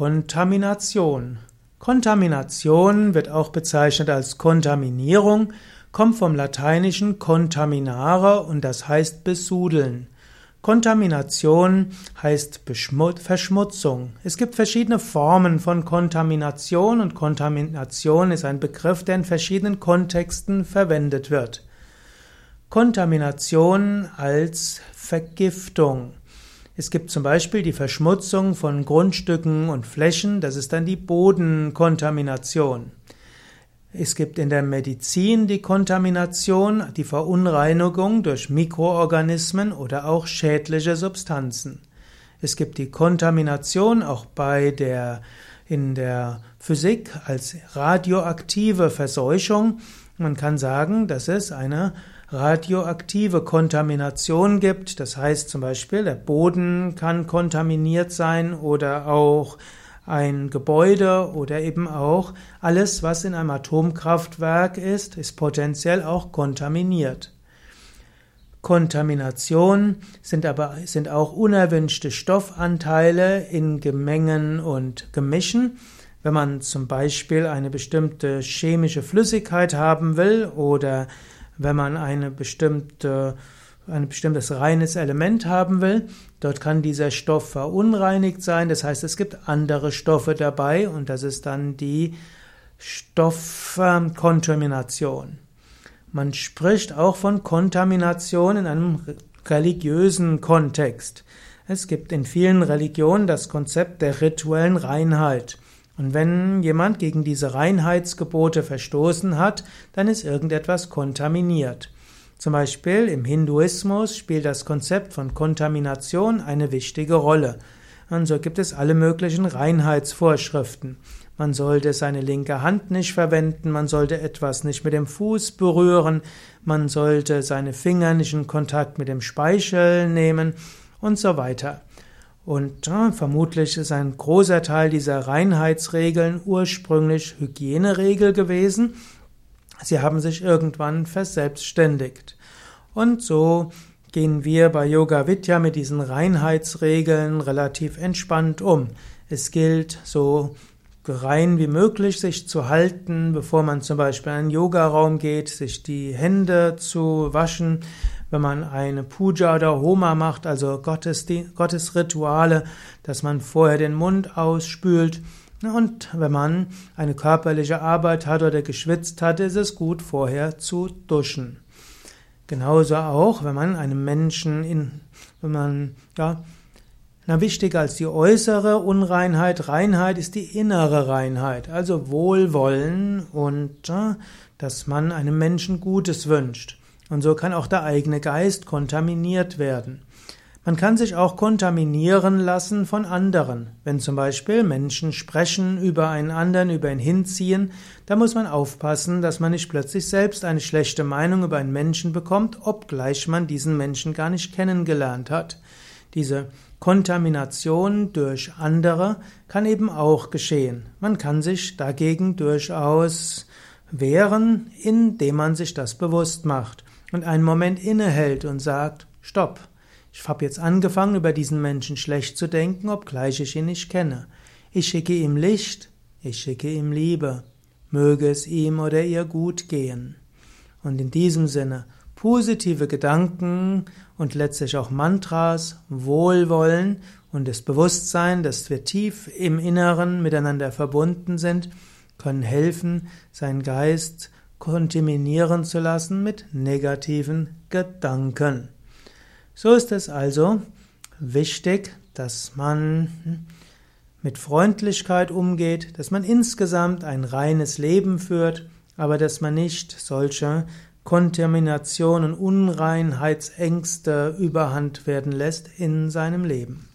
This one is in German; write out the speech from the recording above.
Kontamination. Kontamination wird auch bezeichnet als Kontaminierung, kommt vom lateinischen contaminare und das heißt besudeln. Kontamination heißt Verschmutzung. Es gibt verschiedene Formen von Kontamination und Kontamination ist ein Begriff, der in verschiedenen Kontexten verwendet wird. Kontamination als Vergiftung. Es gibt zum Beispiel die Verschmutzung von Grundstücken und Flächen, das ist dann die Bodenkontamination. Es gibt in der Medizin die Kontamination, die Verunreinigung durch Mikroorganismen oder auch schädliche Substanzen. Es gibt die Kontamination auch bei der in der Physik als radioaktive Verseuchung. Man kann sagen, dass es eine radioaktive Kontamination gibt. Das heißt zum Beispiel, der Boden kann kontaminiert sein oder auch ein Gebäude oder eben auch alles, was in einem Atomkraftwerk ist, ist potenziell auch kontaminiert. Kontamination sind aber sind auch unerwünschte Stoffanteile in Gemengen und Gemischen. Wenn man zum Beispiel eine bestimmte chemische Flüssigkeit haben will oder wenn man eine bestimmte, ein bestimmtes reines Element haben will. Dort kann dieser Stoff verunreinigt sein. Das heißt, es gibt andere Stoffe dabei und das ist dann die Stoffkontamination. Man spricht auch von Kontamination in einem religiösen Kontext. Es gibt in vielen Religionen das Konzept der rituellen Reinheit. Und wenn jemand gegen diese Reinheitsgebote verstoßen hat, dann ist irgendetwas kontaminiert. Zum Beispiel im Hinduismus spielt das Konzept von Kontamination eine wichtige Rolle. Und so gibt es alle möglichen Reinheitsvorschriften. Man sollte seine linke Hand nicht verwenden, man sollte etwas nicht mit dem Fuß berühren, man sollte seine Finger nicht in Kontakt mit dem Speichel nehmen und so weiter. Und ja, vermutlich ist ein großer Teil dieser Reinheitsregeln ursprünglich Hygieneregel gewesen. Sie haben sich irgendwann verselbstständigt. Und so gehen wir bei Yoga Vidya mit diesen Reinheitsregeln relativ entspannt um. Es gilt so rein wie möglich sich zu halten, bevor man zum Beispiel in einen Yogaraum geht, sich die Hände zu waschen, wenn man eine Puja oder Homa macht, also Gottes, Gottesrituale, dass man vorher den Mund ausspült. Und wenn man eine körperliche Arbeit hat oder geschwitzt hat, ist es gut, vorher zu duschen. Genauso auch, wenn man einem Menschen in, wenn man, ja, na, wichtiger als die äußere Unreinheit, Reinheit ist die innere Reinheit, also Wohlwollen und dass man einem Menschen Gutes wünscht. Und so kann auch der eigene Geist kontaminiert werden. Man kann sich auch kontaminieren lassen von anderen. Wenn zum Beispiel Menschen sprechen über einen anderen, über ihn hinziehen, da muss man aufpassen, dass man nicht plötzlich selbst eine schlechte Meinung über einen Menschen bekommt, obgleich man diesen Menschen gar nicht kennengelernt hat. Diese Kontamination durch andere kann eben auch geschehen. Man kann sich dagegen durchaus wehren, indem man sich das bewusst macht und einen Moment innehält und sagt, stopp, ich habe jetzt angefangen, über diesen Menschen schlecht zu denken, obgleich ich ihn nicht kenne. Ich schicke ihm Licht, ich schicke ihm Liebe, möge es ihm oder ihr gut gehen. Und in diesem Sinne, positive Gedanken und letztlich auch Mantras, Wohlwollen und das Bewusstsein, dass wir tief im Inneren miteinander verbunden sind, können helfen, seinen Geist kontaminieren zu lassen mit negativen Gedanken. So ist es also wichtig, dass man mit Freundlichkeit umgeht, dass man insgesamt ein reines Leben führt, aber dass man nicht solche Kontaminationen, Unreinheitsängste überhand werden lässt in seinem Leben.